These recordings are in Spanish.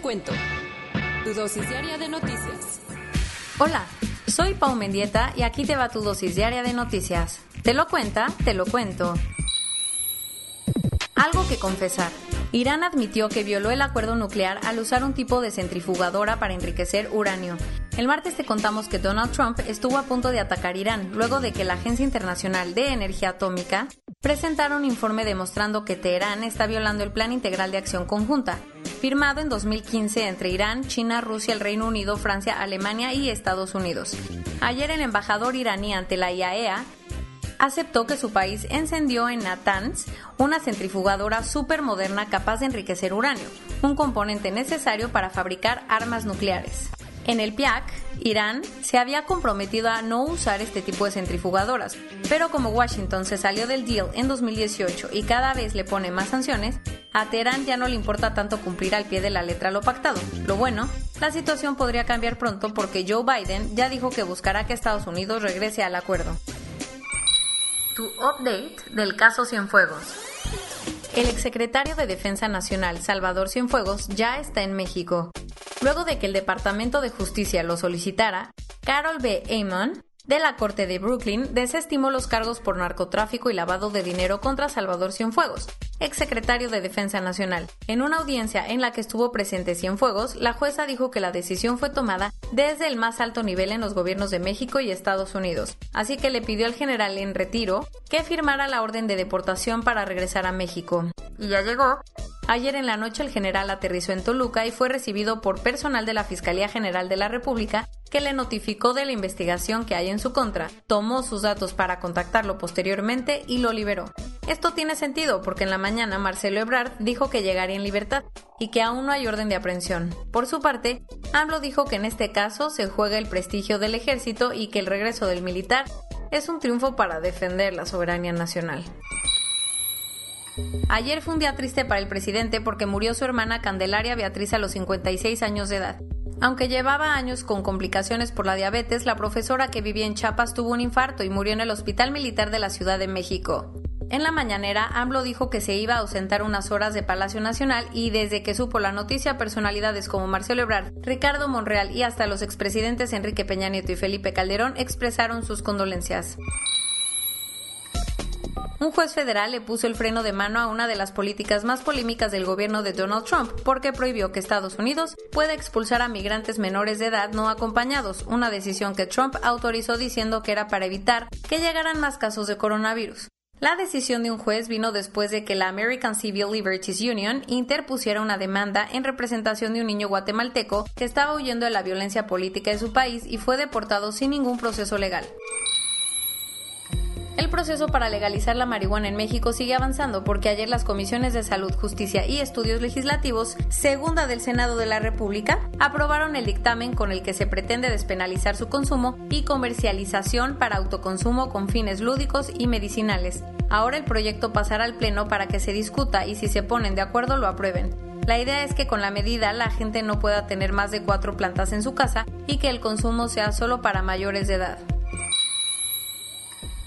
Cuento. Tu dosis diaria de noticias. Hola, soy Pau Mendieta y aquí te va tu dosis diaria de noticias. Te lo cuenta, te lo cuento. Algo que confesar. Irán admitió que violó el acuerdo nuclear al usar un tipo de centrifugadora para enriquecer uranio. El martes te contamos que Donald Trump estuvo a punto de atacar Irán luego de que la Agencia Internacional de Energía Atómica presentara un informe demostrando que Teherán está violando el Plan Integral de Acción Conjunta, firmado en 2015 entre Irán, China, Rusia, el Reino Unido, Francia, Alemania y Estados Unidos. Ayer el embajador iraní ante la IAEA aceptó que su país encendió en Natanz una centrifugadora supermoderna capaz de enriquecer uranio, un componente necesario para fabricar armas nucleares. En el PIAC, Irán se había comprometido a no usar este tipo de centrifugadoras, pero como Washington se salió del deal en 2018 y cada vez le pone más sanciones, a Teherán ya no le importa tanto cumplir al pie de la letra lo pactado. Lo bueno, la situación podría cambiar pronto porque Joe Biden ya dijo que buscará que Estados Unidos regrese al acuerdo tu update del caso Cienfuegos. El exsecretario de Defensa Nacional, Salvador Cienfuegos, ya está en México. Luego de que el Departamento de Justicia lo solicitara, Carol B. Amon, de la Corte de Brooklyn desestimó los cargos por narcotráfico y lavado de dinero contra Salvador Cienfuegos, exsecretario de Defensa Nacional. En una audiencia en la que estuvo presente Cienfuegos, la jueza dijo que la decisión fue tomada desde el más alto nivel en los gobiernos de México y Estados Unidos, así que le pidió al general en retiro que firmara la orden de deportación para regresar a México. Y ya llegó, Ayer en la noche el general aterrizó en Toluca y fue recibido por personal de la Fiscalía General de la República que le notificó de la investigación que hay en su contra, tomó sus datos para contactarlo posteriormente y lo liberó. Esto tiene sentido porque en la mañana Marcelo Ebrard dijo que llegaría en libertad y que aún no hay orden de aprehensión. Por su parte, AMLO dijo que en este caso se juega el prestigio del ejército y que el regreso del militar es un triunfo para defender la soberanía nacional. Ayer fue un día triste para el presidente porque murió su hermana Candelaria Beatriz a los 56 años de edad. Aunque llevaba años con complicaciones por la diabetes, la profesora que vivía en Chiapas tuvo un infarto y murió en el Hospital Militar de la Ciudad de México. En la mañanera, AMLO dijo que se iba a ausentar unas horas de Palacio Nacional y desde que supo la noticia, personalidades como Marcelo Ebrard, Ricardo Monreal y hasta los expresidentes Enrique Peña Nieto y Felipe Calderón expresaron sus condolencias un juez federal le puso el freno de mano a una de las políticas más polémicas del gobierno de Donald Trump porque prohibió que Estados Unidos pueda expulsar a migrantes menores de edad no acompañados, una decisión que Trump autorizó diciendo que era para evitar que llegaran más casos de coronavirus. La decisión de un juez vino después de que la American Civil Liberties Union interpusiera una demanda en representación de un niño guatemalteco que estaba huyendo de la violencia política de su país y fue deportado sin ningún proceso legal. El proceso para legalizar la marihuana en México sigue avanzando porque ayer las comisiones de Salud, Justicia y Estudios Legislativos, segunda del Senado de la República, aprobaron el dictamen con el que se pretende despenalizar su consumo y comercialización para autoconsumo con fines lúdicos y medicinales. Ahora el proyecto pasará al Pleno para que se discuta y si se ponen de acuerdo lo aprueben. La idea es que con la medida la gente no pueda tener más de cuatro plantas en su casa y que el consumo sea solo para mayores de edad.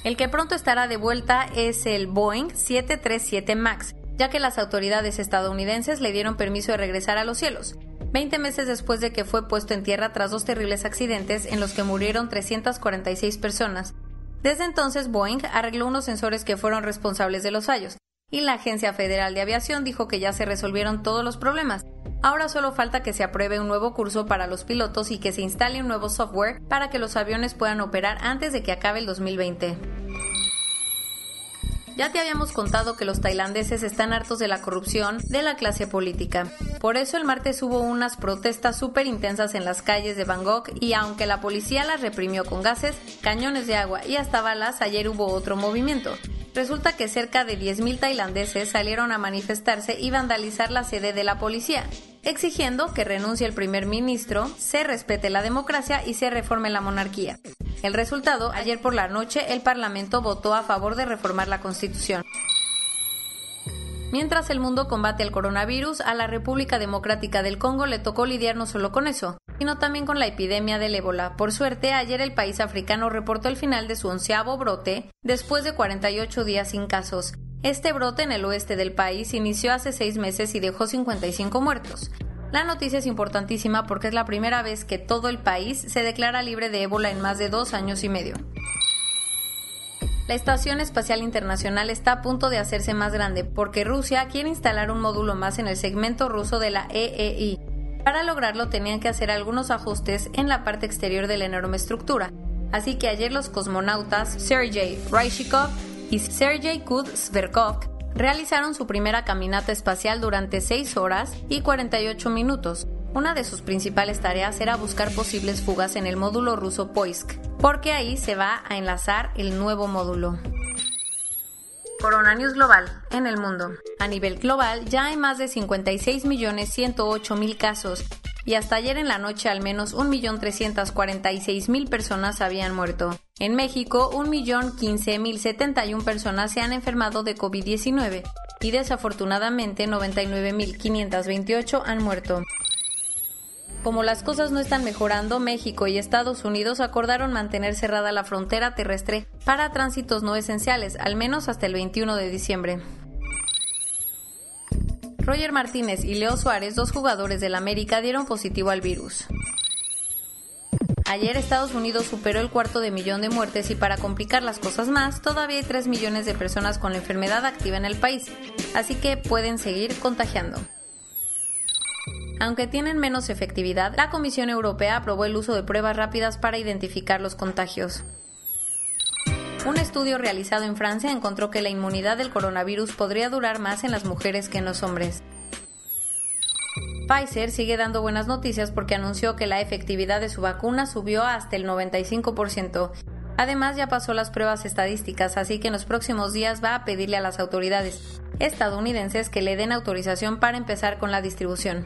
El que pronto estará de vuelta es el Boeing 737 MAX, ya que las autoridades estadounidenses le dieron permiso de regresar a los cielos, 20 meses después de que fue puesto en tierra tras dos terribles accidentes en los que murieron 346 personas. Desde entonces, Boeing arregló unos sensores que fueron responsables de los fallos, y la Agencia Federal de Aviación dijo que ya se resolvieron todos los problemas, Ahora solo falta que se apruebe un nuevo curso para los pilotos y que se instale un nuevo software para que los aviones puedan operar antes de que acabe el 2020. Ya te habíamos contado que los tailandeses están hartos de la corrupción de la clase política. Por eso el martes hubo unas protestas súper intensas en las calles de Bangkok y aunque la policía las reprimió con gases, cañones de agua y hasta balas, ayer hubo otro movimiento. Resulta que cerca de 10.000 tailandeses salieron a manifestarse y vandalizar la sede de la policía, exigiendo que renuncie el primer ministro, se respete la democracia y se reforme la monarquía. El resultado, ayer por la noche el Parlamento votó a favor de reformar la Constitución. Mientras el mundo combate el coronavirus, a la República Democrática del Congo le tocó lidiar no solo con eso, sino también con la epidemia del ébola. Por suerte, ayer el país africano reportó el final de su onceavo brote después de 48 días sin casos. Este brote en el oeste del país inició hace seis meses y dejó 55 muertos. La noticia es importantísima porque es la primera vez que todo el país se declara libre de ébola en más de dos años y medio. La Estación Espacial Internacional está a punto de hacerse más grande porque Rusia quiere instalar un módulo más en el segmento ruso de la EEI. Para lograrlo tenían que hacer algunos ajustes en la parte exterior de la enorme estructura. Así que ayer los cosmonautas Sergei Ryshikov y Sergei Kudzverkov realizaron su primera caminata espacial durante 6 horas y 48 minutos. Una de sus principales tareas era buscar posibles fugas en el módulo ruso Poisk, porque ahí se va a enlazar el nuevo módulo. Corona News Global en el mundo. A nivel global ya hay más de 56.108.000 casos y hasta ayer en la noche al menos 1.346.000 personas habían muerto. En México, 1.015.071 personas se han enfermado de COVID-19 y desafortunadamente 99.528 han muerto. Como las cosas no están mejorando, México y Estados Unidos acordaron mantener cerrada la frontera terrestre para tránsitos no esenciales, al menos hasta el 21 de diciembre. Roger Martínez y Leo Suárez, dos jugadores del América, dieron positivo al virus. Ayer Estados Unidos superó el cuarto de millón de muertes y para complicar las cosas más, todavía hay 3 millones de personas con la enfermedad activa en el país, así que pueden seguir contagiando. Aunque tienen menos efectividad, la Comisión Europea aprobó el uso de pruebas rápidas para identificar los contagios. Un estudio realizado en Francia encontró que la inmunidad del coronavirus podría durar más en las mujeres que en los hombres. Pfizer sigue dando buenas noticias porque anunció que la efectividad de su vacuna subió hasta el 95%. Además ya pasó las pruebas estadísticas, así que en los próximos días va a pedirle a las autoridades estadounidenses que le den autorización para empezar con la distribución.